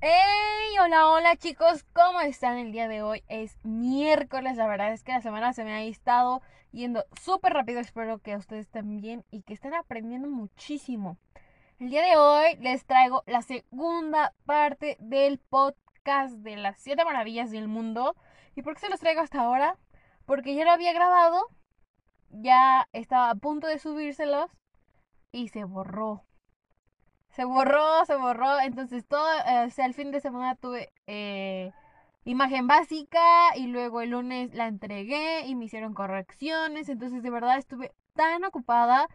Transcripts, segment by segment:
¡Hey! Hola, hola chicos, ¿cómo están el día de hoy? Es miércoles, la verdad es que la semana se me ha estado yendo súper rápido, espero que ustedes también y que estén aprendiendo muchísimo. El día de hoy les traigo la segunda parte del podcast de las 7 maravillas del mundo. ¿Y por qué se los traigo hasta ahora? Porque ya lo había grabado, ya estaba a punto de subírselos y se borró se borró, se borró. Entonces todo, eh, o sea, el fin de semana tuve eh, imagen básica y luego el lunes la entregué y me hicieron correcciones. Entonces de verdad estuve tan ocupada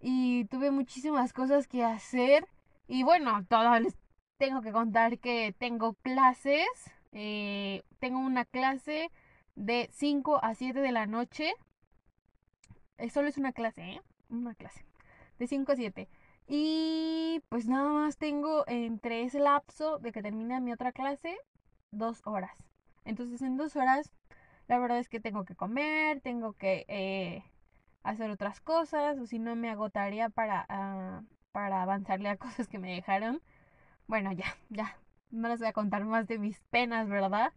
y tuve muchísimas cosas que hacer. Y bueno, todo les tengo que contar que tengo clases. Eh, tengo una clase de 5 a 7 de la noche. solo es una clase, ¿eh? Una clase. De 5 a 7. Y pues nada más tengo entre ese lapso de que termina mi otra clase, dos horas. Entonces en dos horas, la verdad es que tengo que comer, tengo que eh, hacer otras cosas, o si no me agotaría para, uh, para avanzarle a cosas que me dejaron. Bueno, ya, ya, no les voy a contar más de mis penas, ¿verdad?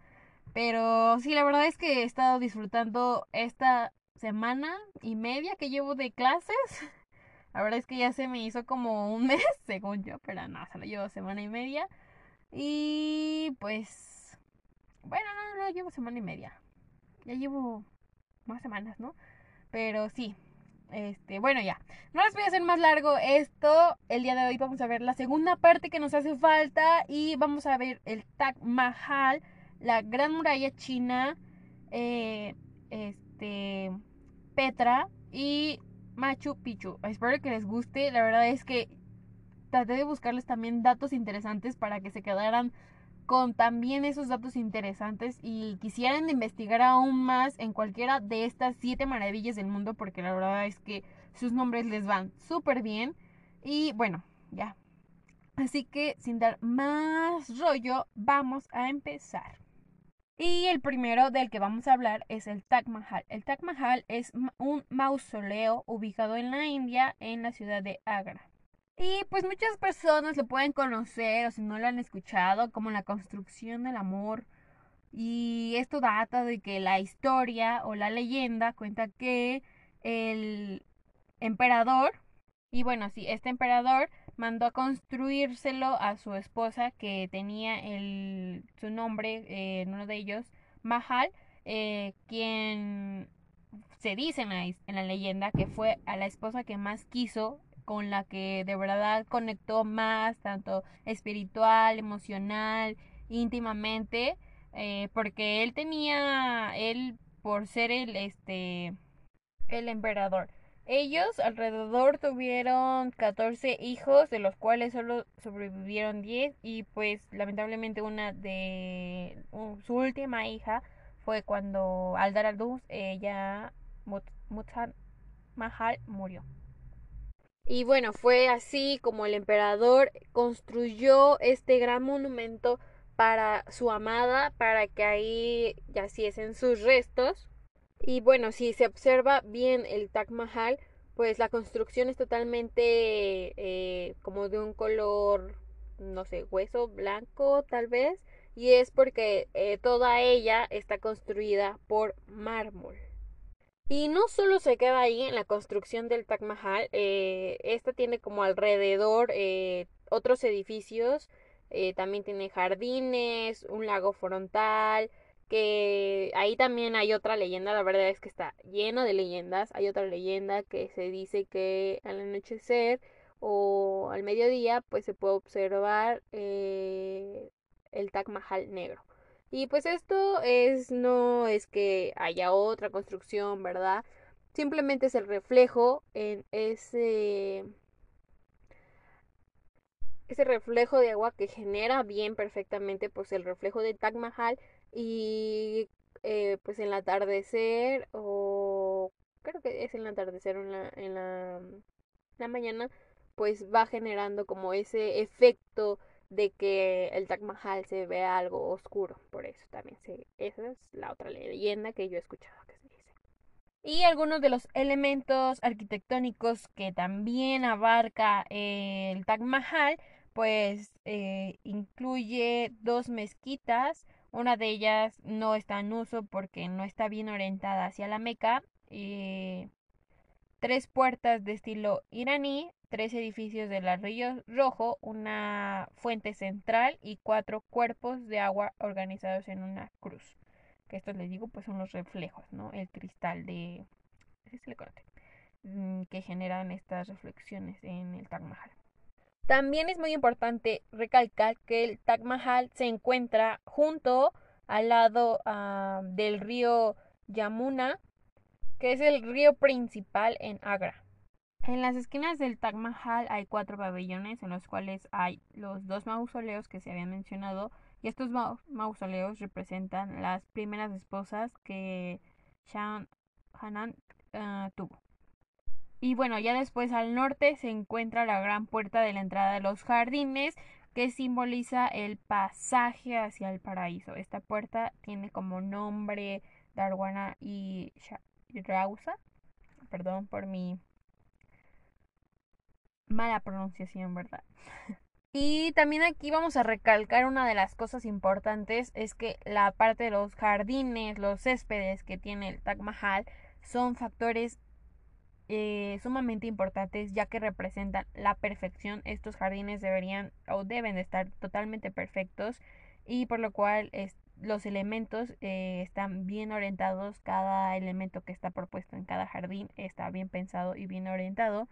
Pero sí, la verdad es que he estado disfrutando esta semana y media que llevo de clases. La verdad es que ya se me hizo como un mes, según yo, pero no, se lo llevo semana y media. Y pues, bueno, no, no, llevo semana y media. Ya llevo más semanas, ¿no? Pero sí, este, bueno, ya. No les voy a hacer más largo esto. El día de hoy vamos a ver la segunda parte que nos hace falta y vamos a ver el Taj Mahal, la Gran Muralla China, eh, este, Petra y Machu Picchu. Espero que les guste. La verdad es que traté de buscarles también datos interesantes para que se quedaran con también esos datos interesantes y quisieran investigar aún más en cualquiera de estas siete maravillas del mundo porque la verdad es que sus nombres les van súper bien y bueno, ya. Así que sin dar más rollo, vamos a empezar. Y el primero del que vamos a hablar es el Taj Mahal. El Taj Mahal es un mausoleo ubicado en la India, en la ciudad de Agra. Y pues muchas personas lo pueden conocer o si no lo han escuchado como la construcción del amor. Y esto data de que la historia o la leyenda cuenta que el emperador, y bueno, sí, este emperador mandó a construírselo a su esposa que tenía el, su nombre eh, en uno de ellos, Mahal, eh, quien se dice en la, en la leyenda que fue a la esposa que más quiso con la que de verdad conectó más, tanto espiritual, emocional, íntimamente, eh, porque él tenía, él por ser el, este, el emperador, ellos alrededor tuvieron 14 hijos, de los cuales solo sobrevivieron 10 y pues lamentablemente una de su última hija fue cuando al dar a luz ella Mutsan Mahal murió. Y bueno, fue así como el emperador construyó este gran monumento para su amada, para que ahí yaciesen sus restos. Y bueno, si se observa bien el Taj Mahal, pues la construcción es totalmente eh, como de un color, no sé, hueso blanco tal vez. Y es porque eh, toda ella está construida por mármol. Y no solo se queda ahí en la construcción del Taj Mahal, eh, esta tiene como alrededor otros edificios, también tiene jardines, un lago frontal, que ahí también hay otra leyenda, la verdad es que está lleno de leyendas, hay otra leyenda que se dice que al anochecer o al mediodía pues se puede observar eh, el Taj Mahal negro. Y pues esto es no es que haya otra construcción, ¿verdad? Simplemente es el reflejo en ese ese reflejo de agua que genera bien perfectamente pues el reflejo del Taj Mahal y eh, pues en el atardecer o creo que es en el atardecer en la, en la, la mañana pues va generando como ese efecto de que el Taj Mahal se vea algo oscuro. Por eso también se, esa es la otra leyenda que yo he escuchado que se dice. Y algunos de los elementos arquitectónicos que también abarca el Taj Mahal, pues eh, incluye dos mezquitas. Una de ellas no está en uso porque no está bien orientada hacia la Meca. Eh, tres puertas de estilo iraní, tres edificios del ladrillo rojo, una fuente central y cuatro cuerpos de agua organizados en una cruz. Que estos les digo, pues son los reflejos, ¿no? El cristal de... Mm, que generan estas reflexiones en el Taj Mahal. También es muy importante recalcar que el Taj Mahal se encuentra junto al lado ah, del río Yamuna, que es el río principal en Agra. En las esquinas del Taj Mahal hay cuatro pabellones en los cuales hay los dos mausoleos que se habían mencionado y estos mausoleos representan las primeras esposas que Shah Hanan ah, tuvo. Y bueno, ya después al norte se encuentra la gran puerta de la entrada de los jardines que simboliza el pasaje hacia el paraíso. Esta puerta tiene como nombre Darwana y Rausa. Perdón por mi mala pronunciación, ¿verdad? Y también aquí vamos a recalcar una de las cosas importantes es que la parte de los jardines, los céspedes que tiene el Taj Mahal son factores eh, sumamente importantes ya que representan la perfección. Estos jardines deberían o deben de estar totalmente perfectos y por lo cual los elementos eh, están bien orientados. Cada elemento que está propuesto en cada jardín está bien pensado y bien orientado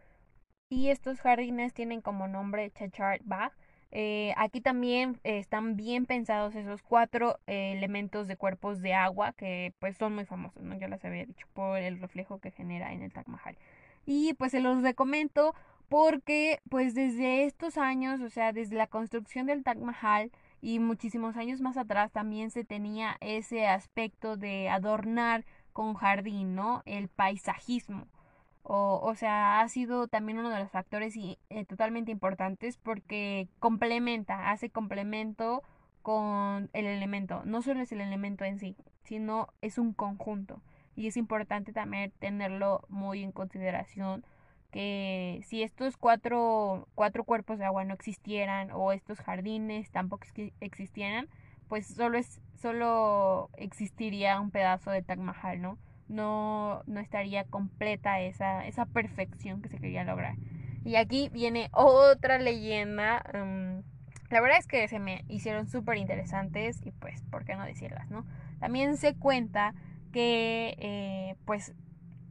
y estos jardines tienen como nombre Chachar Bag. Eh, aquí también eh, están bien pensados esos cuatro eh, elementos de cuerpos de agua que pues son muy famosos, ¿no? Yo les había dicho por el reflejo que genera en el Taj Mahal. Y pues se los recomiendo porque pues desde estos años, o sea, desde la construcción del Taj Mahal y muchísimos años más atrás también se tenía ese aspecto de adornar con jardín, ¿no? El paisajismo. O, o sea, ha sido también uno de los factores y, eh, totalmente importantes porque complementa, hace complemento con el elemento. No solo es el elemento en sí, sino es un conjunto. Y es importante también tenerlo muy en consideración que si estos cuatro, cuatro cuerpos de agua no existieran o estos jardines tampoco existieran, pues solo, es, solo existiría un pedazo de Taj Mahal, ¿no? No, no estaría completa esa, esa perfección que se quería lograr. Y aquí viene otra leyenda. Mm, la verdad es que se me hicieron súper interesantes y pues, ¿por qué no decirlas, no? También se cuenta que, eh, pues,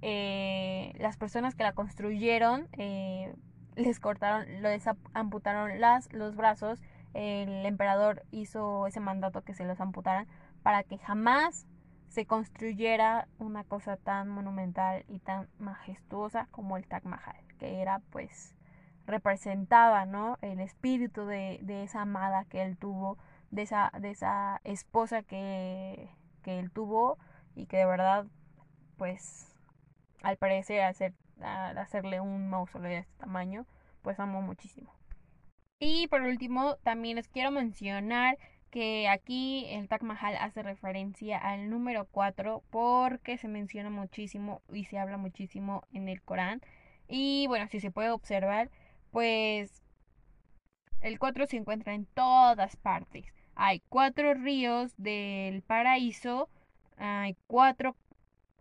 eh, las personas que la construyeron eh, les cortaron, les amputaron las, los brazos. El emperador hizo ese mandato que se los amputaran para que jamás se construyera una cosa tan monumental y tan majestuosa como el Taj Mahal, que era pues representaba, ¿no? El espíritu de, de esa amada que él tuvo, de esa, de esa esposa que, que él tuvo y que de verdad, pues, al parecer, al, hacerle un mausoleo de este tamaño, pues amó muchísimo. Y por último, también les quiero mencionar que aquí el Taj Mahal hace referencia al número 4 porque se menciona muchísimo y se habla muchísimo en el Corán. Y bueno, si se puede observar, pues el 4 se encuentra en todas partes. Hay cuatro ríos del paraíso, hay cuatro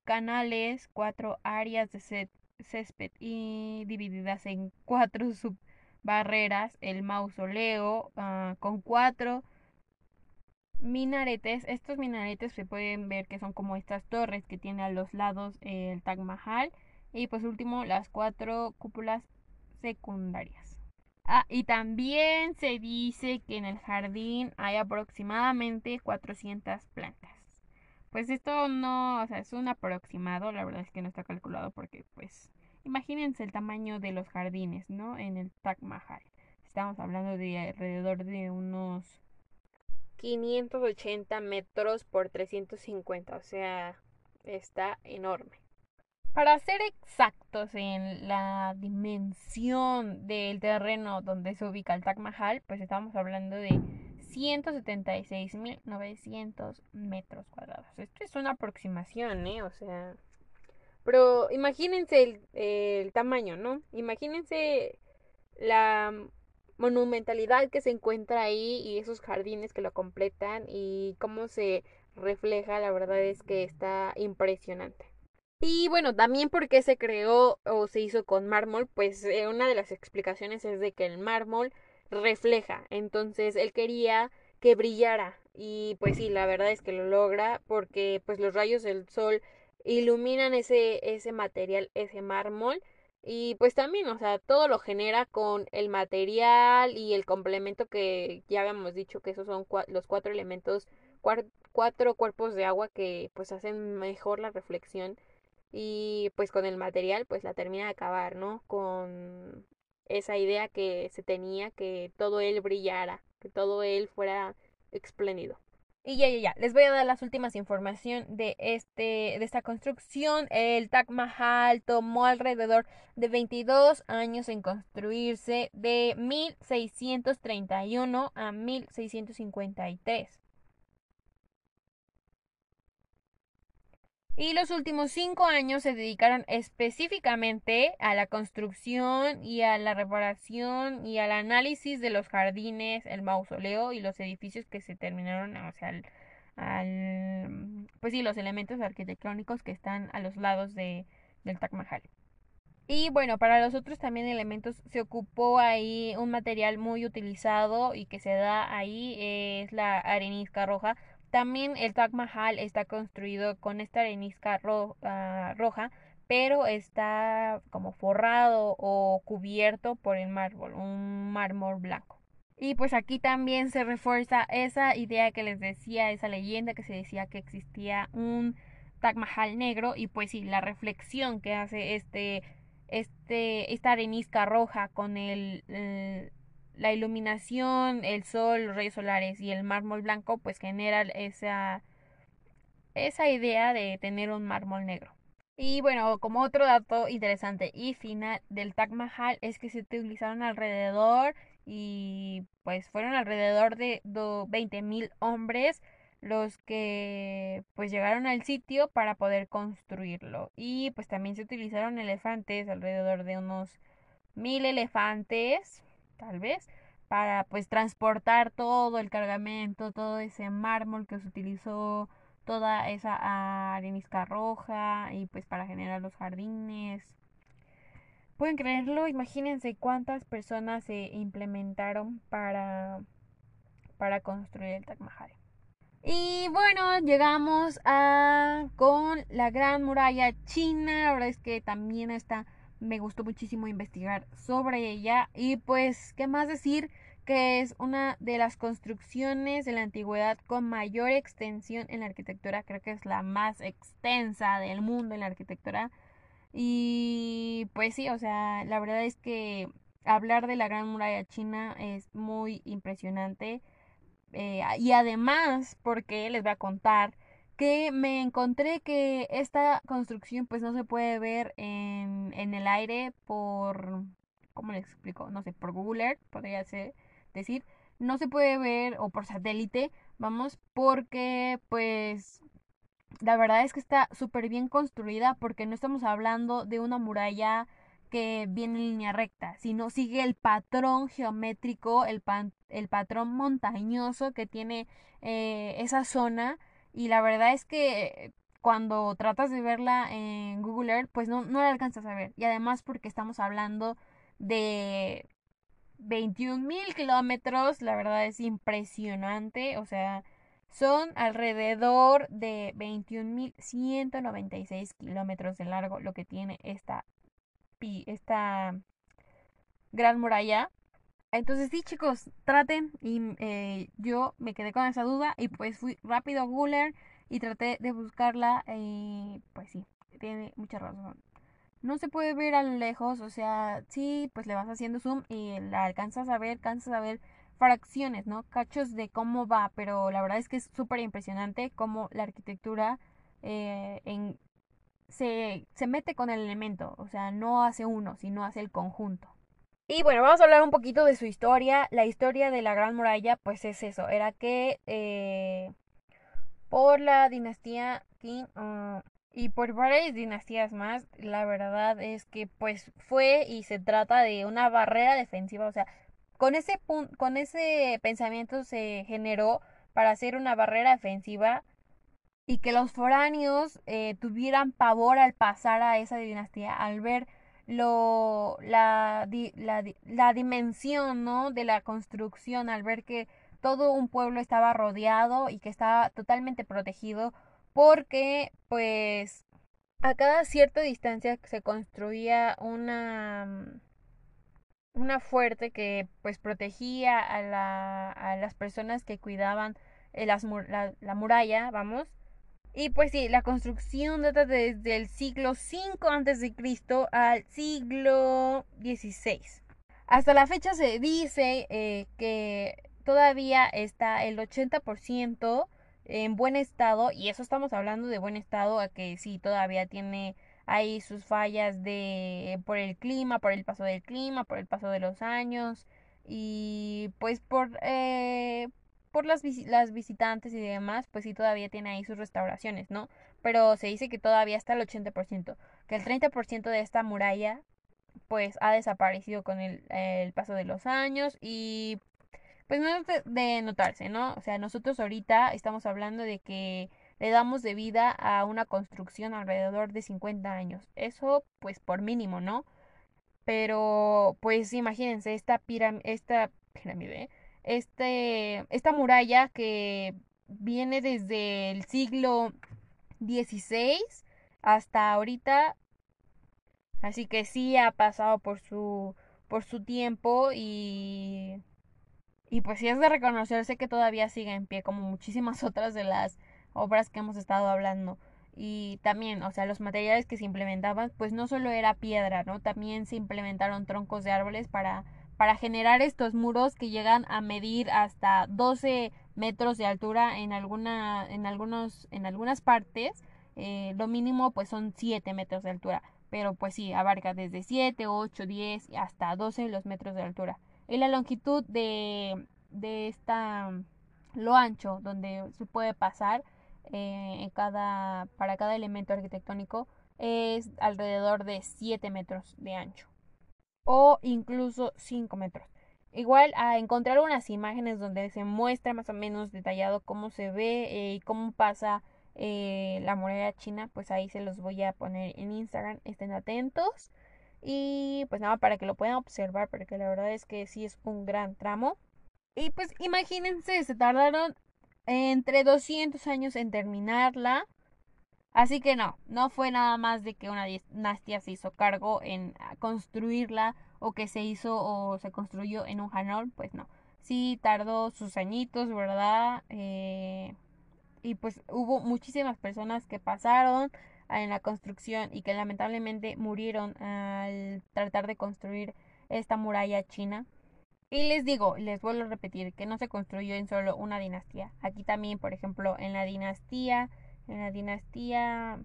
canales, cuatro áreas de césped y divididas en cuatro subbarreras, el mausoleo ah, con cuatro minaretes. Estos minaretes se pueden ver que son como estas torres que tiene a los lados el Taj Mahal. Y pues último, las cuatro cúpulas secundarias. Ah, y también se dice que en el jardín hay aproximadamente 400 plantas. Pues esto no, o sea, es un aproximado, la verdad es que no está calculado porque pues imagínense el tamaño de los jardines, ¿no? En el Taj Mahal. Estamos hablando de alrededor de unos 580 metros por 350, o sea, está enorme. Para ser exactos en la dimensión del terreno donde se ubica el Taj Mahal, pues estamos hablando de 176.900 metros cuadrados. Esto es una aproximación, ¿eh? O sea... Pero imagínense el, el tamaño, ¿no? Imagínense la monumentalidad que se encuentra ahí y esos jardines que lo completan y cómo se refleja, la verdad es que está impresionante. Y bueno, también porque se creó o se hizo con mármol, pues eh, una de las explicaciones es de que el mármol refleja, entonces él quería que brillara y pues sí, la verdad es que lo logra porque pues los rayos del sol iluminan ese ese material, ese mármol y pues también, o sea, todo lo genera con el material y el complemento que ya habíamos dicho que esos son los cuatro elementos, cuatro cuerpos de agua que pues hacen mejor la reflexión y pues con el material pues la termina de acabar, ¿no? Con esa idea que se tenía que todo él brillara, que todo él fuera espléndido. Y ya, ya, ya, les voy a dar las últimas información de, este, de esta construcción. El Taj Mahal tomó alrededor de 22 años en construirse de 1631 a 1653. Y los últimos cinco años se dedicaron específicamente a la construcción y a la reparación y al análisis de los jardines, el mausoleo y los edificios que se terminaron, o sea, al, pues sí, los elementos arquitectónicos que están a los lados de, del Taj Mahal. Y bueno, para los otros también elementos se ocupó ahí un material muy utilizado y que se da ahí es la arenisca roja también el Taj Mahal está construido con esta arenisca ah, roja, pero está como forrado o cubierto por el mármol, un mármol blanco. Y pues aquí también se refuerza esa idea que les decía, esa leyenda que se decía que existía un Taj Mahal negro y pues sí, la reflexión que hace este, este, esta arenisca roja con el la iluminación, el sol, los rayos solares y el mármol blanco pues genera esa, esa idea de tener un mármol negro. Y bueno, como otro dato interesante y final del Taj Mahal es que se utilizaron alrededor y pues fueron alrededor de 20.000 hombres los que pues llegaron al sitio para poder construirlo. Y pues también se utilizaron elefantes, alrededor de unos mil elefantes tal vez, para pues transportar todo el cargamento, todo ese mármol que se utilizó, toda esa arenisca roja y pues para generar los jardines. ¿Pueden creerlo? Imagínense cuántas personas se implementaron para, para construir el Taj Mahal. Y bueno, llegamos a con la Gran Muralla China. La verdad es que también está me gustó muchísimo investigar sobre ella y pues, ¿qué más decir? que es una de las construcciones de la antigüedad con mayor extensión en la arquitectura, creo que es la más extensa del mundo en la arquitectura. Y pues sí, o sea, la verdad es que hablar de la Gran Muralla China es muy impresionante. Eh, y además, porque les voy a contar que me encontré que esta construcción pues no se puede ver en, en el aire por, ¿cómo les explico? No sé, por Google Earth, podría ser, decir, no se puede ver o por satélite, vamos, porque pues la verdad es que está súper bien construida porque no estamos hablando de una muralla que viene en línea recta, sino sigue el patrón geométrico, el, el patrón montañoso que tiene eh, esa zona y la verdad es que cuando tratas de verla en Google Earth, pues no, no la alcanzas a ver. Y además porque estamos hablando de 21 mil kilómetros, la verdad es impresionante, o sea, son alrededor de 21.196 kilómetros de largo lo que tiene esta, esta gran muralla. Entonces sí, chicos, traten y eh, yo me quedé con esa duda y pues fui rápido a Google y traté de buscarla y pues sí, tiene mucha razón. no se puede ver a lo lejos, o sea, sí, pues le vas haciendo zoom y la alcanzas a ver, alcanzas a ver fracciones, ¿no? Cachos de cómo va, pero la verdad es que es súper impresionante cómo la arquitectura eh, en, se, se mete con el elemento, o sea, no hace uno, sino hace el conjunto. Y bueno, vamos a hablar un poquito de su historia. La historia de la Gran Muralla, pues es eso, era que eh, por la dinastía Qing uh, y por varias dinastías más, la verdad es que pues fue y se trata de una barrera defensiva, o sea, con ese, con ese pensamiento se generó para hacer una barrera defensiva y que los foráneos eh, tuvieran pavor al pasar a esa dinastía, al ver lo, la, la, la dimensión ¿no? de la construcción, al ver que todo un pueblo estaba rodeado y que estaba totalmente protegido porque pues a cada cierta distancia se construía una una fuerte que pues protegía a, la, a las personas que cuidaban eh, las, la, la, muralla, vamos. Y pues sí, la construcción data desde el siglo 5 a.C. al siglo XVI. Hasta la fecha se dice eh, que todavía está el 80% en buen estado, y eso estamos hablando de buen estado, a que sí, todavía tiene hay sus fallas de por el clima, por el paso del clima, por el paso de los años y pues por eh, por las, las visitantes y demás, pues sí todavía tiene ahí sus restauraciones, ¿no? Pero se dice que todavía está el 80%, que el 30% de esta muralla pues ha desaparecido con el, el paso de los años y pues no es de notarse, ¿no? O sea, nosotros ahorita estamos hablando de que le damos de vida a una construcción alrededor de 50 años. Eso pues por mínimo, ¿no? Pero pues imagínense esta pirámide, esta pirámide, este, esta muralla que viene desde el siglo XVI hasta ahorita. Así que sí ha pasado por su por su tiempo y y pues sí es de reconocerse que todavía sigue en pie como muchísimas otras de las obras que hemos estado hablando. Y también, o sea, los materiales que se implementaban, pues no solo era piedra, ¿no? También se implementaron troncos de árboles para, para generar estos muros que llegan a medir hasta 12 metros de altura en, en, algunos, en algunas partes. Eh, lo mínimo pues son 7 metros de altura. Pero pues sí, abarca desde 7, 8, 10 hasta 12 los metros de altura. Y la longitud de, de esta, lo ancho donde se puede pasar eh, en cada, para cada elemento arquitectónico es alrededor de 7 metros de ancho o incluso 5 metros. Igual a encontrar unas imágenes donde se muestra más o menos detallado cómo se ve eh, y cómo pasa eh, la muralla china, pues ahí se los voy a poner en Instagram, estén atentos. Y pues nada, para que lo puedan observar, porque la verdad es que sí es un gran tramo. Y pues imagínense, se tardaron entre 200 años en terminarla. Así que no, no fue nada más de que una dinastía se hizo cargo en construirla o que se hizo o se construyó en un janol, pues no. Sí tardó sus añitos, ¿verdad? Eh, y pues hubo muchísimas personas que pasaron en la construcción y que lamentablemente murieron al tratar de construir esta muralla china. Y les digo, les vuelvo a repetir, que no se construyó en solo una dinastía. Aquí también, por ejemplo, en la dinastía, en la dinastía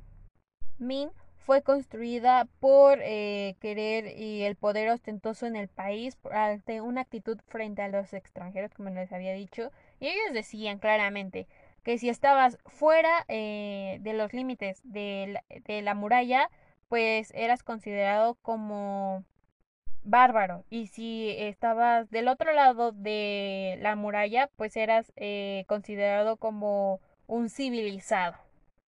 Min, fue construida por eh, querer y el poder ostentoso en el país, ante una actitud frente a los extranjeros, como les había dicho. Y ellos decían claramente que si estabas fuera eh, de los límites de la muralla, pues eras considerado como bárbaro. Y si estabas del otro lado de la muralla, pues eras eh, considerado como un civilizado.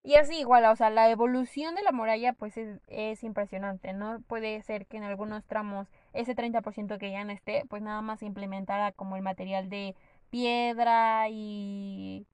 Y así igual, o sea, la evolución de la muralla pues es, es impresionante, ¿no? Puede ser que en algunos tramos ese 30% que ya no esté, pues nada más se implementara como el material de piedra y,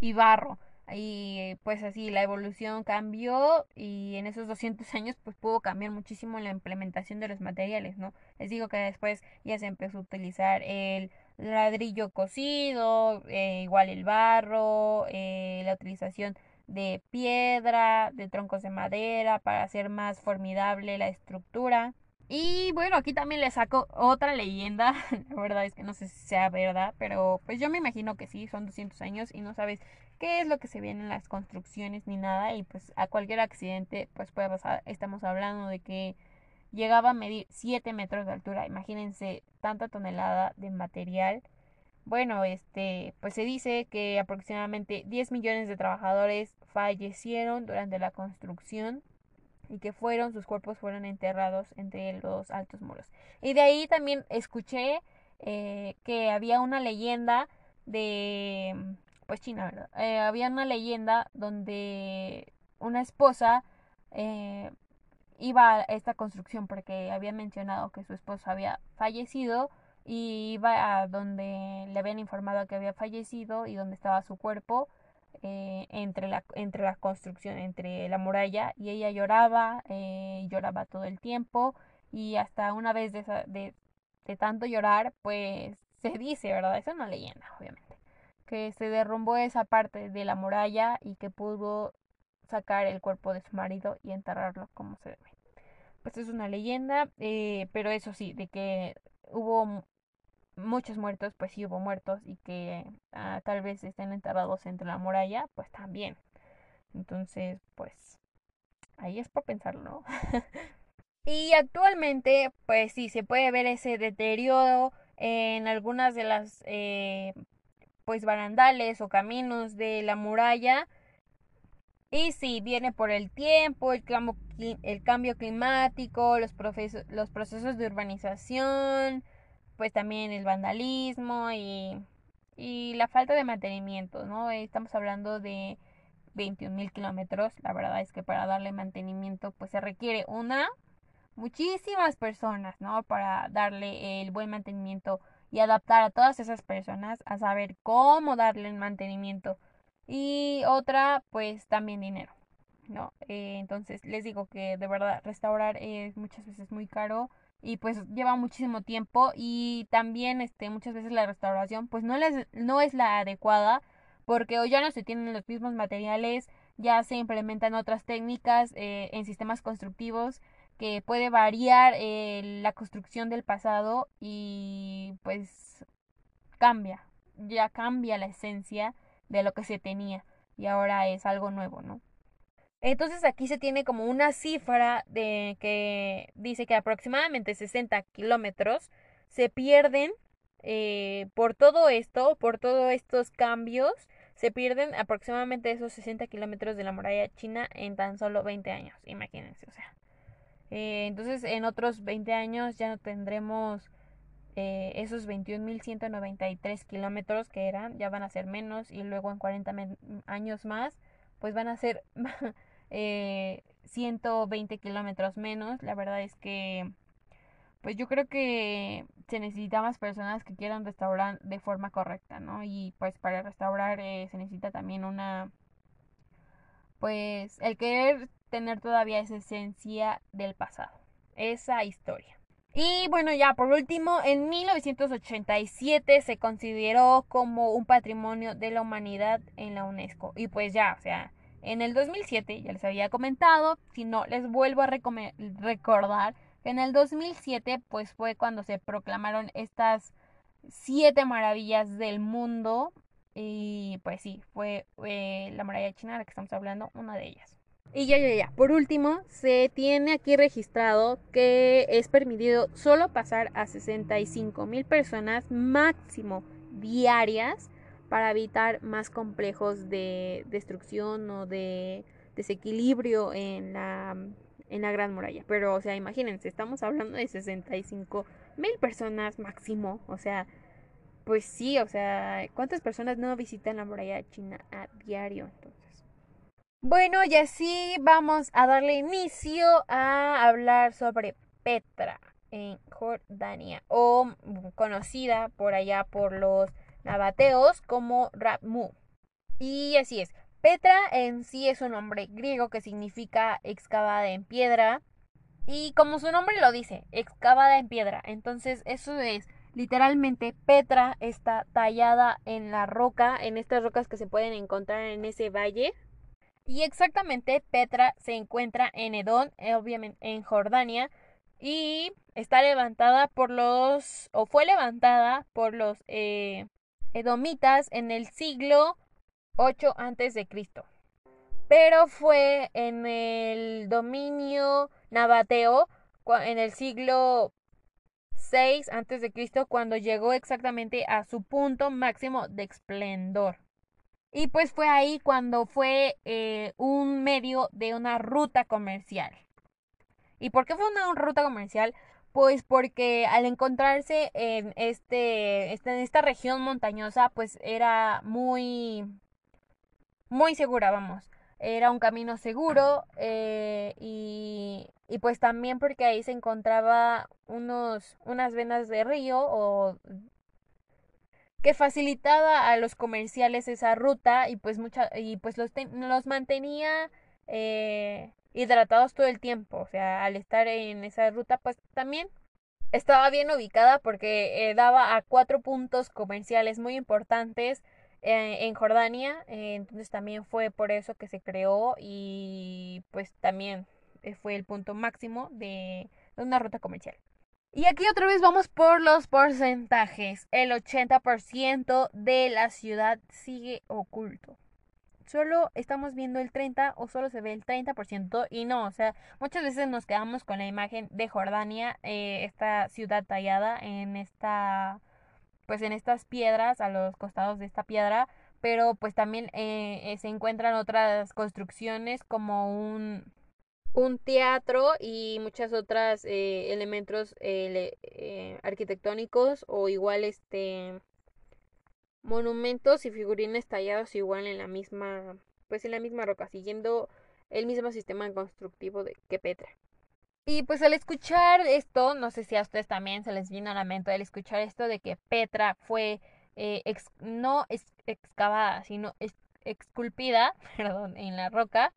y barro. Y pues así la evolución cambió y en esos 200 años pues pudo cambiar muchísimo la implementación de los materiales, ¿no? Les digo que después ya se empezó a utilizar el ladrillo cocido, eh, igual el barro, eh, la utilización de piedra, de troncos de madera, para hacer más formidable la estructura. Y bueno, aquí también le saco otra leyenda. La verdad es que no sé si sea verdad, pero pues yo me imagino que sí, son 200 años y no sabes qué es lo que se viene en las construcciones ni nada. Y pues a cualquier accidente pues puede pasar. Estamos hablando de que llegaba a medir 7 metros de altura. Imagínense tanta tonelada de material. Bueno, este, pues se dice que aproximadamente 10 millones de trabajadores fallecieron durante la construcción y que fueron, sus cuerpos fueron enterrados entre los altos muros. Y de ahí también escuché eh, que había una leyenda de, pues China, ¿verdad? Eh, había una leyenda donde una esposa eh, iba a esta construcción porque había mencionado que su esposo había fallecido y iba a donde le habían informado que había fallecido y donde estaba su cuerpo eh, entre, la, entre construcción, entre la muralla, y ella lloraba, eh, lloraba todo el tiempo, y hasta una vez de, de, de, tanto llorar, pues se dice, ¿verdad? Es una leyenda, obviamente, que se derrumbó esa parte de la muralla y que pudo sacar el cuerpo de su marido y enterrarlo como se debe. Pues es una leyenda, eh, pero eso sí, de que hubo muchos muertos, pues sí hubo muertos y que ah, tal vez estén enterrados entre la muralla, pues también. Entonces, pues ahí es por pensarlo, y actualmente, pues sí, se puede ver ese deterioro en algunas de las, eh, pues, barandales o caminos de la muralla. Y sí, viene por el tiempo, el, cambio, el cambio climático, los, los procesos de urbanización, pues también el vandalismo y, y la falta de mantenimiento, ¿no? Estamos hablando de 21 mil kilómetros. La verdad es que para darle mantenimiento pues se requiere una, muchísimas personas, ¿no? Para darle el buen mantenimiento y adaptar a todas esas personas a saber cómo darle el mantenimiento. Y otra, pues también dinero, ¿no? Eh, entonces les digo que de verdad restaurar es muchas veces muy caro y pues lleva muchísimo tiempo y también este muchas veces la restauración pues no les, no es la adecuada porque o ya no se tienen los mismos materiales ya se implementan otras técnicas eh, en sistemas constructivos que puede variar eh, la construcción del pasado y pues cambia ya cambia la esencia de lo que se tenía y ahora es algo nuevo no entonces aquí se tiene como una cifra de que dice que aproximadamente 60 kilómetros se pierden eh, por todo esto, por todos estos cambios, se pierden aproximadamente esos 60 kilómetros de la muralla china en tan solo 20 años, imagínense, o sea. Eh, entonces en otros 20 años ya no tendremos eh, esos 21.193 kilómetros que eran, ya van a ser menos y luego en 40 años más, pues van a ser eh, 120 kilómetros menos. La verdad es que, pues yo creo que se necesita más personas que quieran restaurar de forma correcta, ¿no? Y pues para restaurar eh, se necesita también una, pues el querer tener todavía esa esencia del pasado, esa historia. Y bueno, ya por último, en 1987 se consideró como un patrimonio de la humanidad en la UNESCO. Y pues ya, o sea, en el 2007, ya les había comentado, si no, les vuelvo a recordar que en el 2007 pues fue cuando se proclamaron estas siete maravillas del mundo y pues sí, fue eh, la muralla china de la que estamos hablando, una de ellas. Y ya, ya, ya. Por último, se tiene aquí registrado que es permitido solo pasar a 65 mil personas máximo diarias para evitar más complejos de destrucción o de desequilibrio en la, en la Gran Muralla. Pero, o sea, imagínense, estamos hablando de 65 mil personas máximo. O sea, pues sí, o sea, ¿cuántas personas no visitan la muralla china a diario entonces? Bueno, y así vamos a darle inicio a hablar sobre Petra en Jordania, o conocida por allá por los nabateos como Ramu. Y así es. Petra en sí es un nombre griego que significa excavada en piedra. Y como su nombre lo dice, excavada en piedra. Entonces eso es literalmente Petra está tallada en la roca, en estas rocas que se pueden encontrar en ese valle. Y exactamente Petra se encuentra en Edón, eh, obviamente en Jordania, y está levantada por los, o fue levantada por los eh, edomitas en el siglo 8 antes de Cristo. Pero fue en el dominio nabateo en el siglo 6 antes de Cristo cuando llegó exactamente a su punto máximo de esplendor. Y pues fue ahí cuando fue eh, un medio de una ruta comercial. ¿Y por qué fue una ruta comercial? Pues porque al encontrarse en este, este, en esta región montañosa, pues era muy, muy segura, vamos. Era un camino seguro eh, y, y pues también porque ahí se encontraba unos, unas venas de río o que facilitaba a los comerciales esa ruta y pues mucha, y pues los, los mantenía eh, hidratados todo el tiempo. O sea, al estar en esa ruta, pues también estaba bien ubicada porque eh, daba a cuatro puntos comerciales muy importantes eh, en Jordania. entonces también fue por eso que se creó y pues también fue el punto máximo de una ruta comercial. Y aquí otra vez vamos por los porcentajes. El 80% de la ciudad sigue oculto. Solo estamos viendo el 30 o solo se ve el 30% y no, o sea, muchas veces nos quedamos con la imagen de Jordania, eh, esta ciudad tallada en esta, pues en estas piedras, a los costados de esta piedra, pero pues también eh, se encuentran otras construcciones como un un teatro y muchas otras eh, elementos eh, eh, arquitectónicos o igual este monumentos y figurines tallados igual en la misma pues en la misma roca siguiendo el mismo sistema constructivo de que Petra y pues al escuchar esto no sé si a ustedes también se les vino a la mente al escuchar esto de que Petra fue no excavada sino esculpida perdón en la roca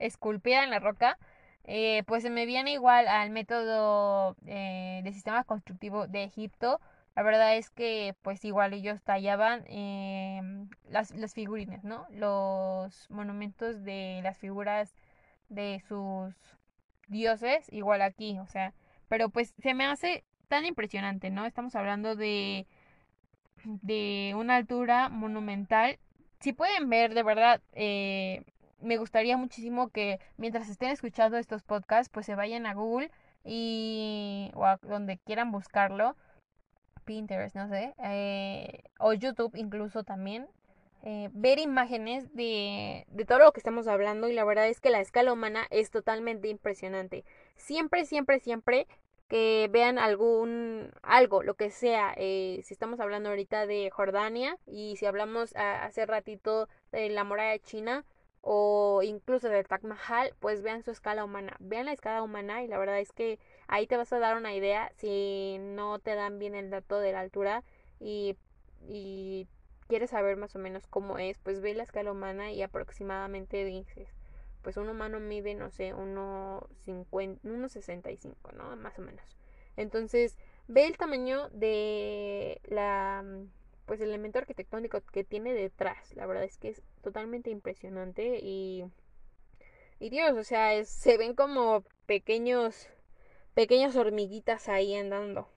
esculpida en la roca, eh, pues se me viene igual al método eh, de sistema constructivo de Egipto. La verdad es que pues igual ellos tallaban em, las, las figurines, ¿no? Los monumentos de las figuras de sus dioses, igual aquí, o sea, pero pues se me hace tan impresionante, ¿no? Estamos hablando de de una altura monumental. Si pueden ver, de verdad, eh, me gustaría muchísimo que mientras estén escuchando estos podcasts, pues se vayan a Google y o a donde quieran buscarlo, Pinterest, no sé, eh, o YouTube incluso también, eh, ver imágenes de, de todo lo que estamos hablando y la verdad es que la escala humana es totalmente impresionante. Siempre, siempre, siempre que vean algún algo, lo que sea, eh, si estamos hablando ahorita de Jordania y si hablamos hace ratito de la muralla china, o incluso del Taj Mahal, pues vean su escala humana. Vean la escala humana y la verdad es que ahí te vas a dar una idea si no te dan bien el dato de la altura y, y quieres saber más o menos cómo es, pues ve la escala humana y aproximadamente dices, pues un humano mide, no sé, 1,65, ¿no? Más o menos. Entonces, ve el tamaño de la pues el elemento arquitectónico que tiene detrás. La verdad es que es totalmente impresionante y y Dios, o sea, se ven como pequeños pequeñas hormiguitas ahí andando.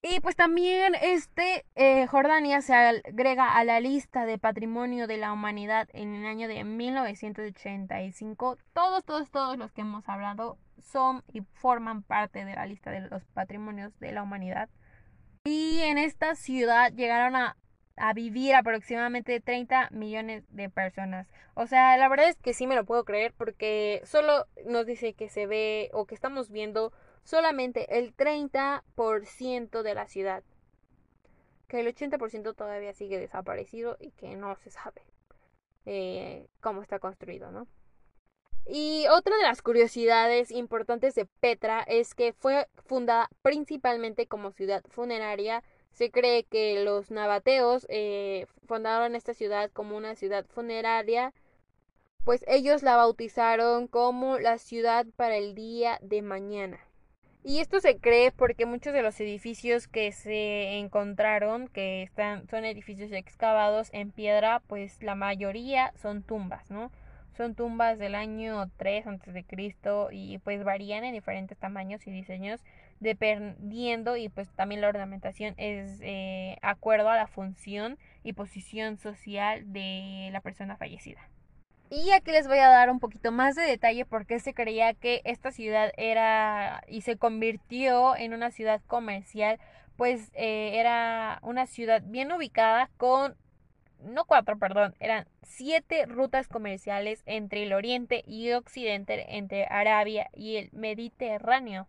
Y pues también este eh, Jordania se agrega a la lista de patrimonio de la humanidad en el año de 1985. Todos, todos, todos los que hemos hablado son y forman parte de la lista de los patrimonios de la humanidad. Y en esta ciudad llegaron a, vivir aproximadamente 30 millones de personas. O sea, la verdad es que sí me lo puedo creer porque solo nos dice que se ve o que estamos viendo solamente el 30% de la ciudad. Que el 80% todavía sigue desaparecido y que no se sabe eh, cómo está construido, ¿no? Y otra de las curiosidades importantes de Petra es que fue fundada principalmente como ciudad funeraria. Se cree que los nabateos eh, fundaron esta ciudad como una ciudad funeraria, pues ellos la bautizaron como la ciudad para el día de mañana. Y esto se cree porque muchos de los edificios que se encontraron, que están, son edificios excavados en piedra, pues la mayoría son tumbas, ¿no? Son tumbas del año 3 antes de Cristo y pues varían en diferentes tamaños y diseños dependiendo y pues también la ornamentación es eh, acuerdo a la función y posición social de la persona fallecida. Y aquí les voy a dar un poquito más de detalle porque se creía que esta ciudad era y se convirtió en una ciudad comercial, pues eh, era una ciudad bien ubicada con, no cuatro, perdón, eran siete rutas comerciales entre el oriente y occidente, entre Arabia y el Mediterráneo.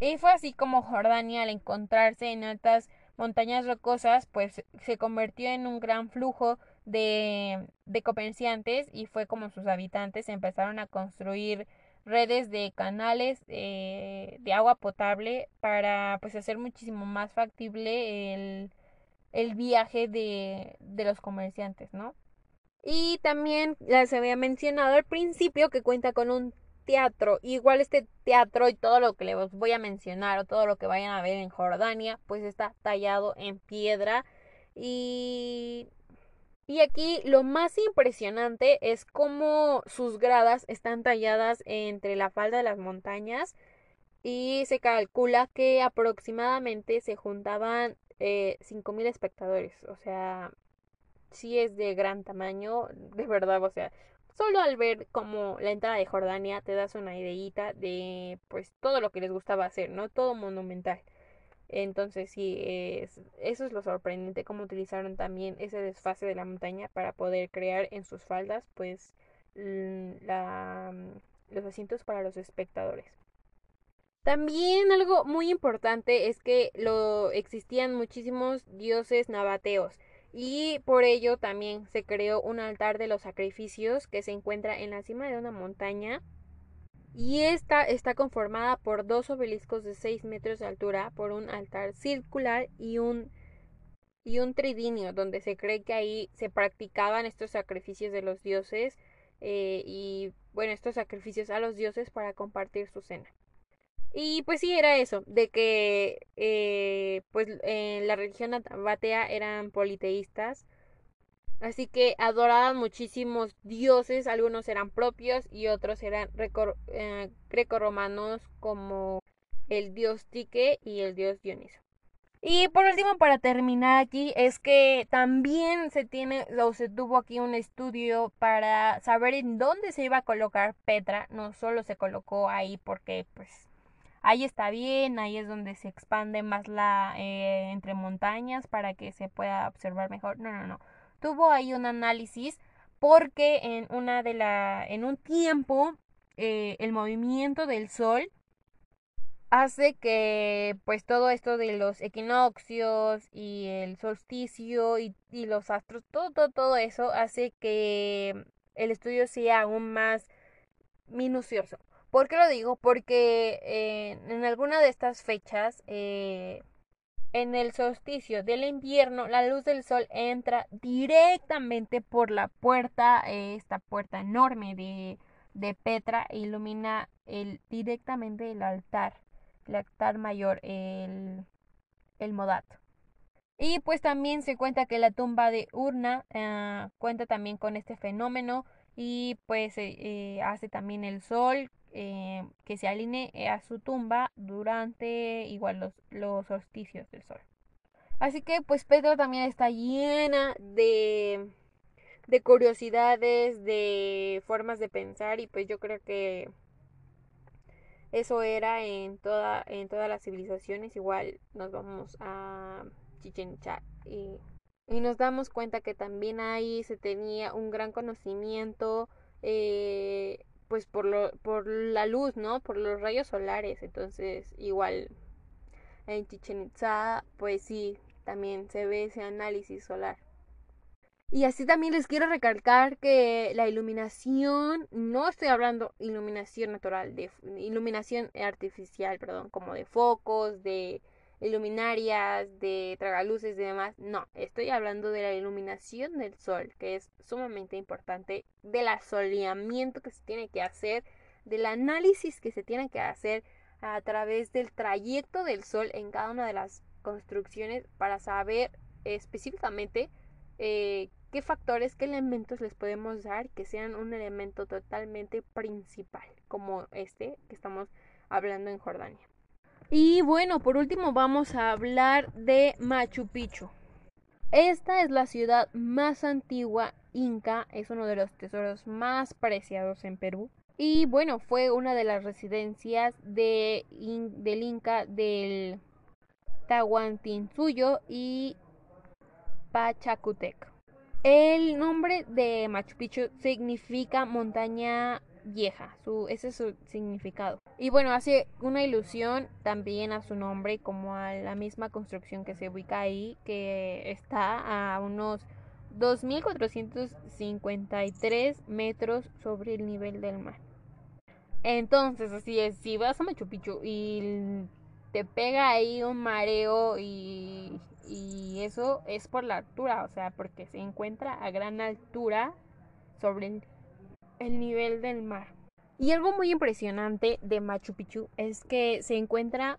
Y fue así como Jordania, al encontrarse en altas montañas rocosas, pues se convirtió en un gran flujo de, de comerciantes y fue como sus habitantes empezaron a construir redes de canales eh, de agua potable para pues hacer muchísimo más factible el, el viaje de, de los comerciantes, ¿no? Y también les había mencionado al principio que cuenta con un teatro. Igual este teatro y todo lo que les voy a mencionar o todo lo que vayan a ver en Jordania, pues está tallado en piedra. Y, y aquí lo más impresionante es cómo sus gradas están talladas entre la falda de las montañas. Y se calcula que aproximadamente se juntaban eh, 5.000 espectadores. O sea, sí es de gran tamaño, de verdad, o sea, Solo al ver como la entrada de Jordania te das una ideita de pues todo lo que les gustaba hacer, ¿no? Todo monumental. Entonces sí, es, eso es lo sorprendente, cómo utilizaron también ese desfase de la montaña para poder crear en sus faldas pues la, los asientos para los espectadores. También algo muy importante es que lo existían muchísimos dioses nabateos y por ello también se creó un altar de los sacrificios que se encuentra en la cima de una montaña y esta está conformada por dos obeliscos de 6 metros de altura, por un altar circular y un, y un tridinio, donde se cree que ahí se practicaban estos sacrificios de los dioses eh, y bueno, estos sacrificios a los dioses para compartir su cena. Y pues sí, era eso, de que eh, pues en la religión batea eran politeístas, así que adoraban muchísimos dioses, algunos eran propios y otros eran eh, greco-romanos como el dios Tique y el dios Dioniso. Y por último, para terminar aquí, es que también se tiene o se tuvo aquí un estudio para saber en dónde se iba a colocar Petra. No solo se colocó ahí porque pues ahí está bien, ahí es donde se expande más la eh, entre montañas para que se pueda observar mejor. No, no, no. Tuvo ahí un análisis porque en una de la en un tiempo eh, el movimiento del sol hace que pues todo esto de los equinoccios y el solsticio y, y los astros todo, todo todo eso hace que el estudio sea aún más minucioso ¿Por qué lo digo? Porque eh, en alguna de estas fechas, eh, en el solsticio del invierno, la luz del sol entra directamente por la puerta, eh, esta puerta enorme de, de Petra, e ilumina el, directamente el altar, el altar mayor, el, el modato. Y pues también se cuenta que la tumba de Urna cuenta también con este fenómeno y pues hace también el sol eh, que se alinee a su tumba durante igual los, los solsticios del sol. Así que pues Pedro también está llena de, de curiosidades, de formas de pensar y pues yo creo que eso era en, toda, en todas las civilizaciones. Igual nos vamos a Chichen y, y nos damos cuenta que también ahí se tenía un gran conocimiento eh, pues por, lo, por la luz, ¿no? Por los rayos solares. Entonces, igual en Chichen Itza, pues sí, también se ve ese análisis solar. Y así también les quiero recalcar que la iluminación, no estoy hablando iluminación natural, de iluminación artificial, perdón, como de focos, de iluminarias, de tragaluces y demás. No, estoy hablando de la iluminación del sol, que es sumamente importante, del asoleamiento que se tiene que hacer, del análisis que se tiene que hacer a través del trayecto del sol en cada una de las construcciones para saber específicamente eh, qué factores, qué elementos les podemos dar que sean un elemento totalmente principal, como este que estamos hablando en Jordania. Y bueno, por último vamos a hablar de Machu Picchu. Esta es la ciudad más antigua inca, es uno de los tesoros más preciados en Perú. Y bueno, fue una de las residencias de, del inca del Tahuantinsuyo y Pachacutec. El nombre de Machu Picchu significa montaña vieja, su, ese es su significado. Y bueno, hace una ilusión también a su nombre como a la misma construcción que se ubica ahí, que está a unos 2.453 metros sobre el nivel del mar. Entonces, así es, si vas a Machu Picchu y te pega ahí un mareo y, y eso es por la altura, o sea, porque se encuentra a gran altura sobre el el nivel del mar. Y algo muy impresionante de Machu Picchu es que se encuentra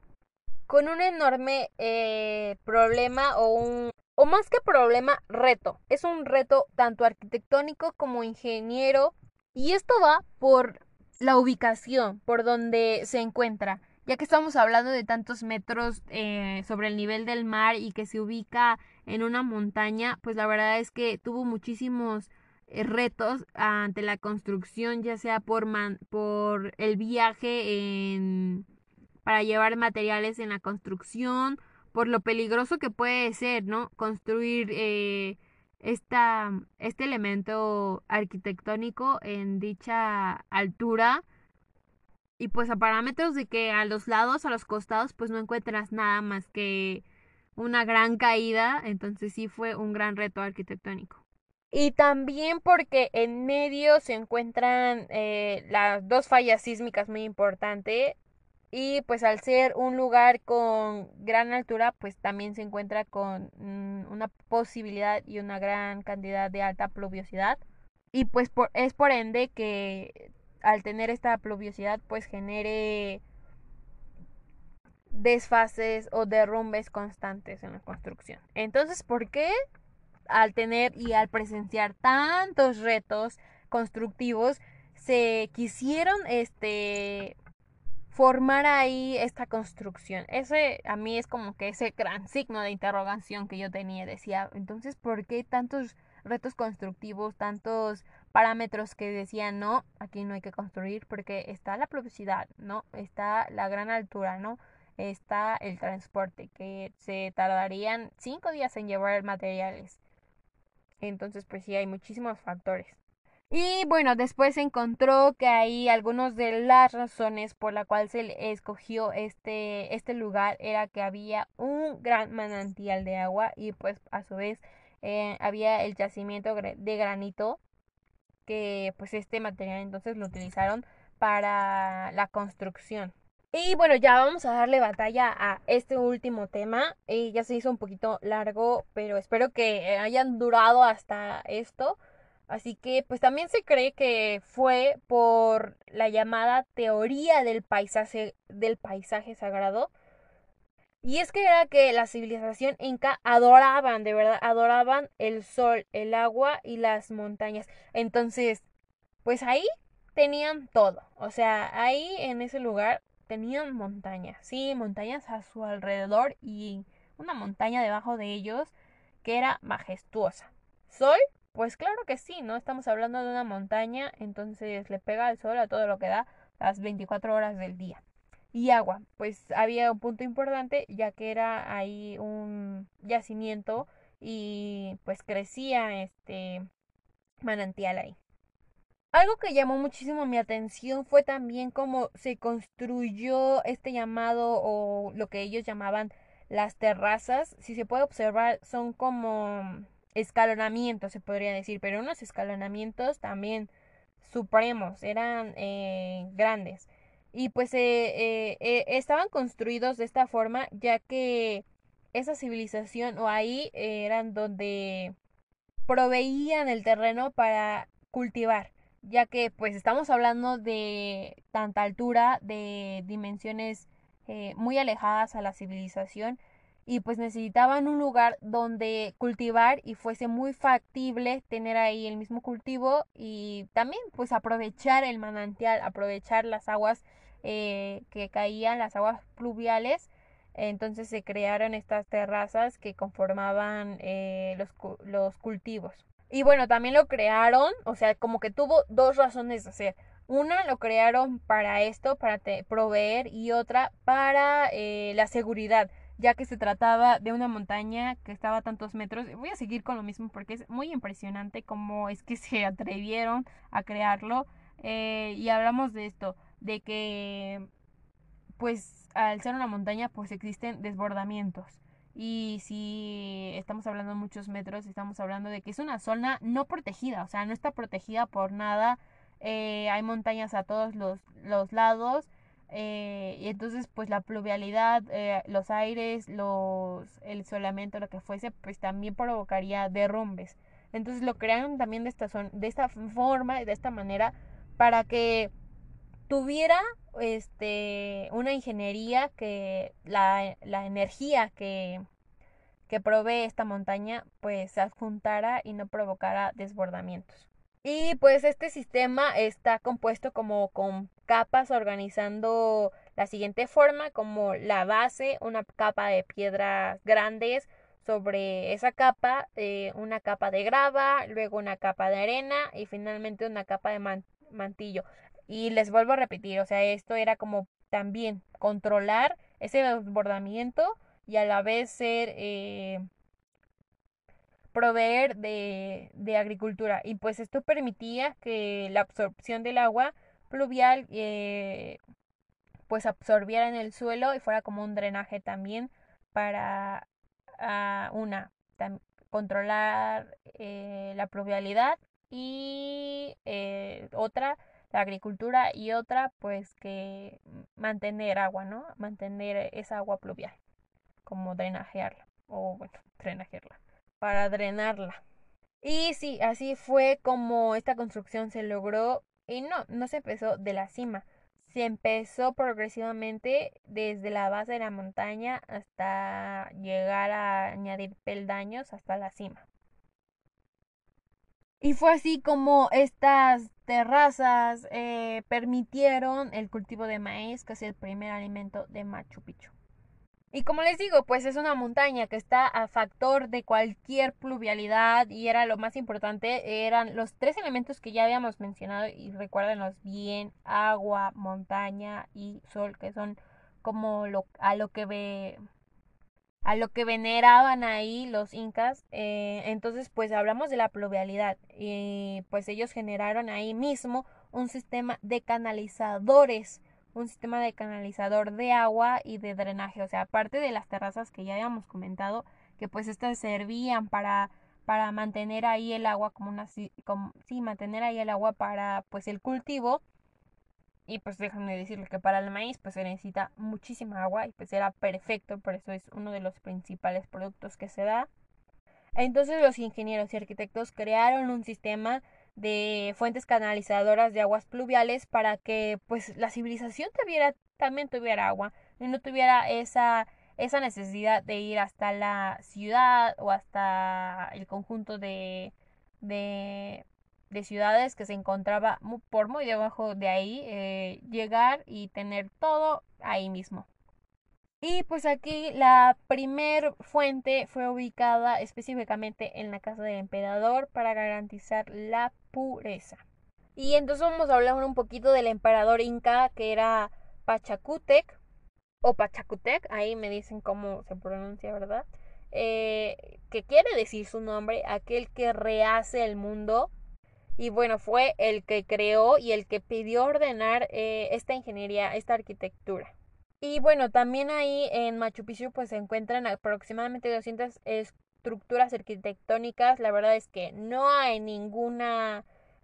con un enorme eh, problema o un o más que problema, reto. Es un reto tanto arquitectónico como ingeniero y esto va por la ubicación, por donde se encuentra. Ya que estamos hablando de tantos metros eh, sobre el nivel del mar y que se ubica en una montaña, pues la verdad es que tuvo muchísimos retos ante la construcción, ya sea por, por el viaje en, para llevar materiales en la construcción, por lo peligroso que puede ser, ¿no? Construir eh, esta, este elemento arquitectónico en dicha altura. Y pues a parámetros de que a los lados, a los costados, pues no encuentras nada más que una gran caída. Entonces sí fue un gran reto arquitectónico. Y también porque en medio se encuentran eh, las dos fallas sísmicas muy importantes. Y pues al ser un lugar con gran altura, pues también se encuentra con mm, una posibilidad y una gran cantidad de alta pluviosidad. Y pues por, es por ende que al tener esta pluviosidad pues genere desfases o derrumbes constantes en la construcción. Entonces, ¿por qué al tener y al presenciar tantos retos constructivos, se quisieron este formar ahí esta construcción. Ese a mí es como que ese gran signo de interrogación que yo tenía. Decía, entonces, ¿por qué tantos retos constructivos, tantos parámetros que decían, no, aquí no hay que construir porque está la publicidad, ¿no? Está la gran altura, ¿no? Está el transporte, que se tardarían cinco días en llevar materiales. Entonces, pues sí, hay muchísimos factores. Y bueno, después se encontró que hay algunas de las razones por la cual se escogió este, este lugar era que había un gran manantial de agua y pues a su vez eh, había el yacimiento de granito que pues este material entonces lo utilizaron para la construcción. Y bueno, ya vamos a darle batalla a este último tema. Y ya se hizo un poquito largo, pero espero que hayan durado hasta esto. Así que pues también se cree que fue por la llamada teoría del paisaje, del paisaje sagrado. Y es que era que la civilización inca adoraban, de verdad, adoraban el sol, el agua y las montañas. Entonces, pues ahí tenían todo. O sea, ahí en ese lugar tenían montañas, sí, montañas a su alrededor y una montaña debajo de ellos que era majestuosa. ¿Sol? Pues claro que sí, ¿no? Estamos hablando de una montaña, entonces le pega el sol a todo lo que da las 24 horas del día. Y agua, pues había un punto importante ya que era ahí un yacimiento y pues crecía este manantial ahí. Algo que llamó muchísimo mi atención fue también cómo se construyó este llamado o lo que ellos llamaban las terrazas. Si se puede observar, son como escalonamientos, se podría decir, pero unos escalonamientos también supremos, eran eh, grandes. Y pues eh, eh, estaban construidos de esta forma, ya que esa civilización o ahí eran donde proveían el terreno para cultivar ya que pues estamos hablando de tanta altura, de dimensiones eh, muy alejadas a la civilización y pues necesitaban un lugar donde cultivar y fuese muy factible tener ahí el mismo cultivo y también pues aprovechar el manantial, aprovechar las aguas eh, que caían, las aguas pluviales. Entonces se crearon estas terrazas que conformaban eh, los, los cultivos. Y bueno, también lo crearon, o sea, como que tuvo dos razones de hacer. Una lo crearon para esto, para proveer, y otra para eh, la seguridad ya que se trataba de una montaña que estaba a tantos metros. Voy a seguir con lo mismo porque es muy impresionante cómo es que se atrevieron a crearlo. Eh, y hablamos de esto, de que pues al ser una montaña pues existen desbordamientos. Y si estamos hablando de muchos metros, estamos hablando de que es una zona no protegida, o sea, no está protegida por nada. Eh, hay montañas a todos los, los lados eh, y entonces pues la pluvialidad, eh, los aires, los, el solamiento, lo que fuese, pues también provocaría derrumbes. Entonces lo crearon también de esta, de esta forma y de esta manera para que tuviera este una ingeniería que la, la energía que, que provee esta montaña pues se adjuntara y no provocara desbordamientos. Y pues este sistema está compuesto como con capas organizando la siguiente forma, como la base, una capa de piedras grandes, sobre esa capa eh, una capa de grava, luego una capa de arena y finalmente una capa de mantillo. Y les vuelvo a repetir, o sea, esto era como también controlar ese desbordamiento y a la vez ser eh, proveer de, de, agricultura. Y pues esto permitía que la absorción del agua pluvial eh, pues absorbiera en el suelo y fuera como un drenaje también para ah, una controlar eh, la pluvialidad y otra la agricultura y otra pues que mantener agua no mantener esa agua pluvial como drenajearla o bueno drenajearla para drenarla. Y sí, así fue como esta construcción se logró y no, no se empezó de la cima, se empezó progresivamente desde la base de la montaña hasta llegar a añadir peldaños hasta la cima. Y fue así como estas terrazas eh, permitieron el cultivo de maíz, que es el primer alimento de Machu Picchu. Y como les digo, pues es una montaña que está a factor de cualquier pluvialidad y era lo más importante, eran los tres elementos que ya habíamos mencionado y recuérdenlos bien, agua, montaña y sol, que son como lo, a lo que ve a lo que veneraban ahí los incas. Eh, entonces, pues hablamos de la pluvialidad y pues ellos generaron ahí mismo un sistema de canalizadores un sistema de canalizador de agua y de drenaje. O sea, aparte de las terrazas que ya habíamos comentado, que pues estas servían para, para mantener ahí el agua como una como, sí, mantener ahí el agua para pues el cultivo. Y pues déjenme decirles que para el maíz pues se necesita muchísima agua y pues era perfecto, por eso es uno de los principales productos que se da. Entonces los ingenieros y arquitectos crearon un sistema de fuentes canalizadoras de aguas pluviales para que pues la civilización tuviera, también tuviera agua y no tuviera esa, esa necesidad de ir hasta la ciudad o hasta el conjunto de, de, de ciudades que se encontraba por muy debajo de ahí, eh, llegar y tener todo ahí mismo. Y pues aquí la primer fuente fue ubicada específicamente en la casa del emperador para garantizar la pureza. Y entonces vamos a hablar un poquito del emperador inca que era Pachacutec o Pachacutec, ahí me dicen cómo se pronuncia, ¿verdad? Eh, que quiere decir su nombre, aquel que rehace el mundo. Y bueno, fue el que creó y el que pidió ordenar eh, esta ingeniería, esta arquitectura. Y bueno, también ahí en Machu Picchu pues se encuentran aproximadamente 200 estructuras arquitectónicas. La verdad es que no hay ninguna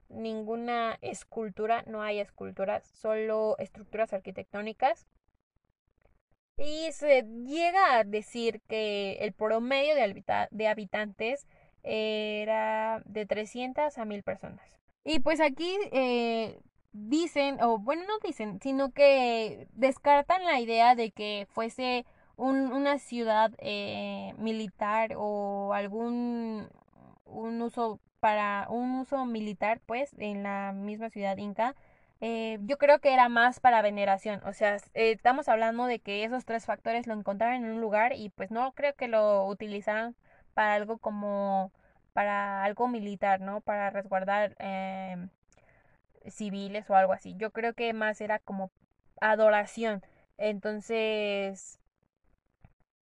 ninguna escultura, no hay esculturas, solo estructuras arquitectónicas. Y se llega a decir que el promedio de, de habitantes era de 300 a 1000 personas. Y pues aquí eh, dicen, o bueno, no dicen, sino que descartan la idea de que fuese una ciudad eh, militar o algún un uso para un uso militar pues en la misma ciudad inca eh, yo creo que era más para veneración o sea eh, estamos hablando de que esos tres factores lo encontraron en un lugar y pues no creo que lo utilizaran para algo como para algo militar no para resguardar em, civiles o algo así yo creo que más era como adoración entonces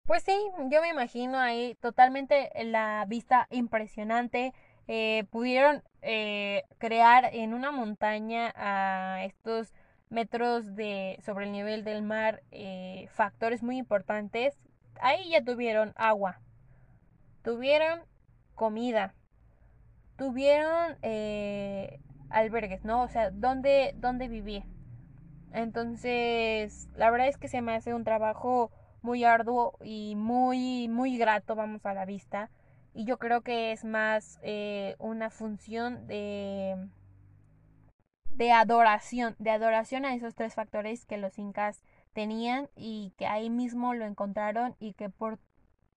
pues sí, yo me imagino ahí totalmente la vista impresionante. Eh, pudieron eh, crear en una montaña a estos metros de sobre el nivel del mar eh, factores muy importantes. Ahí ya tuvieron agua, tuvieron comida, tuvieron albergues, ¿no? O sea, ¿dónde, dónde vivir. Entonces, la verdad es que se me hace un trabajo muy arduo y muy, muy grato, vamos a la vista. Y yo creo que es más eh, una función de, de adoración, de adoración a esos tres factores que los incas tenían y que ahí mismo lo encontraron y que por,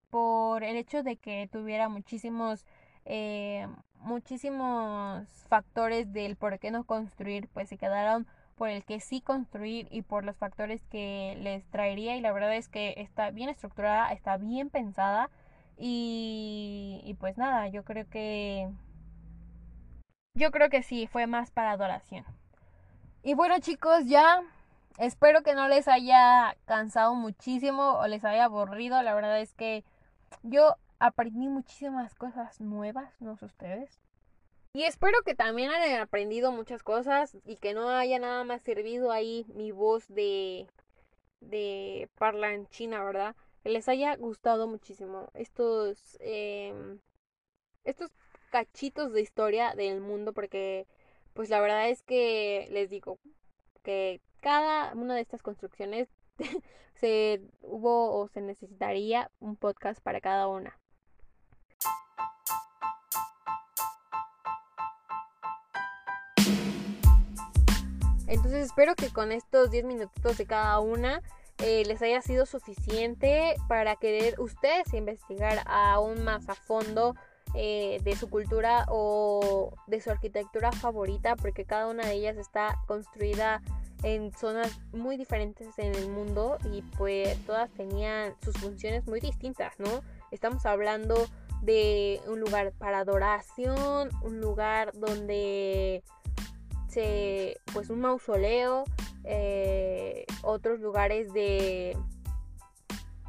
por el hecho de que tuviera muchísimos eh, muchísimos factores del por qué no construir pues se quedaron por el que sí construir y por los factores que les traería y la verdad es que está bien estructurada, está bien pensada y, y pues nada, yo creo que yo creo que sí, fue más para adoración. Y bueno chicos, ya espero que no les haya cansado muchísimo o les haya aburrido, la verdad es que yo aprendí muchísimas cosas nuevas, no sé ustedes. Y espero que también hayan aprendido muchas cosas y que no haya nada más servido ahí mi voz de, de parlanchina, ¿verdad? Que les haya gustado muchísimo estos, eh, estos cachitos de historia del mundo porque pues la verdad es que les digo que cada una de estas construcciones se hubo o se necesitaría un podcast para cada una. Entonces espero que con estos 10 minutitos de cada una eh, les haya sido suficiente para querer ustedes investigar aún más a fondo eh, de su cultura o de su arquitectura favorita, porque cada una de ellas está construida en zonas muy diferentes en el mundo y pues todas tenían sus funciones muy distintas, ¿no? Estamos hablando de un lugar para adoración, un lugar donde pues un mausoleo, eh, otros lugares de,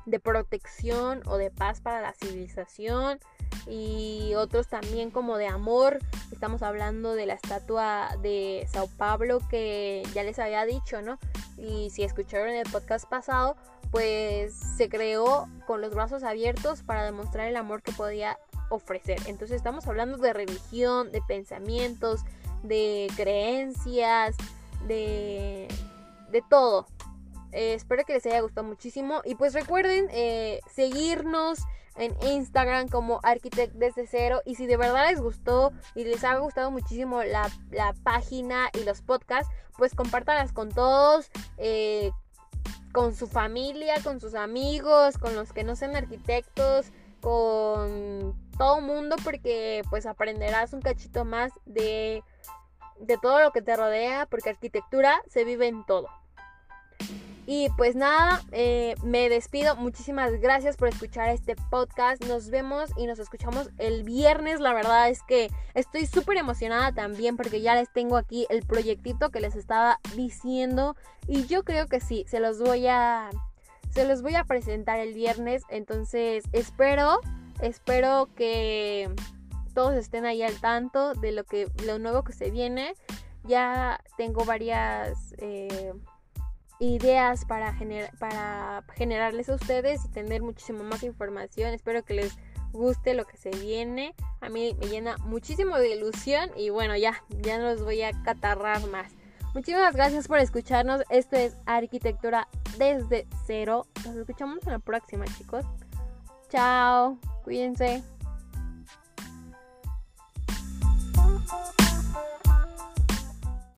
de protección o de paz para la civilización y otros también como de amor. Estamos hablando de la estatua de Sao Pablo que ya les había dicho, ¿no? Y si escucharon el podcast pasado, pues se creó con los brazos abiertos para demostrar el amor que podía ofrecer. Entonces estamos hablando de religión, de pensamientos, de creencias, de, de todo. Eh, espero que les haya gustado muchísimo. Y pues recuerden eh, seguirnos en Instagram como Architect desde cero. Y si de verdad les gustó y les ha gustado muchísimo la, página y los podcasts, pues compártanlas con todos. Eh, con su familia, con sus amigos, con los que no sean arquitectos, con todo mundo, porque pues aprenderás un cachito más de de todo lo que te rodea, porque arquitectura se vive en todo. Y pues nada, eh, me despido. Muchísimas gracias por escuchar este podcast. Nos vemos y nos escuchamos el viernes. La verdad es que estoy súper emocionada también porque ya les tengo aquí el proyectito que les estaba diciendo. Y yo creo que sí, se los voy a... Se los voy a presentar el viernes. Entonces espero, espero que todos estén ahí al tanto de lo que lo nuevo que se viene. Ya tengo varias eh, ideas para, gener para generarles a ustedes y tener muchísima más información. Espero que les guste lo que se viene. A mí me llena muchísimo de ilusión y bueno, ya, ya no los voy a catarrar más. Muchísimas gracias por escucharnos. Esto es Arquitectura desde cero. Nos escuchamos en la próxima, chicos. Chao, cuídense.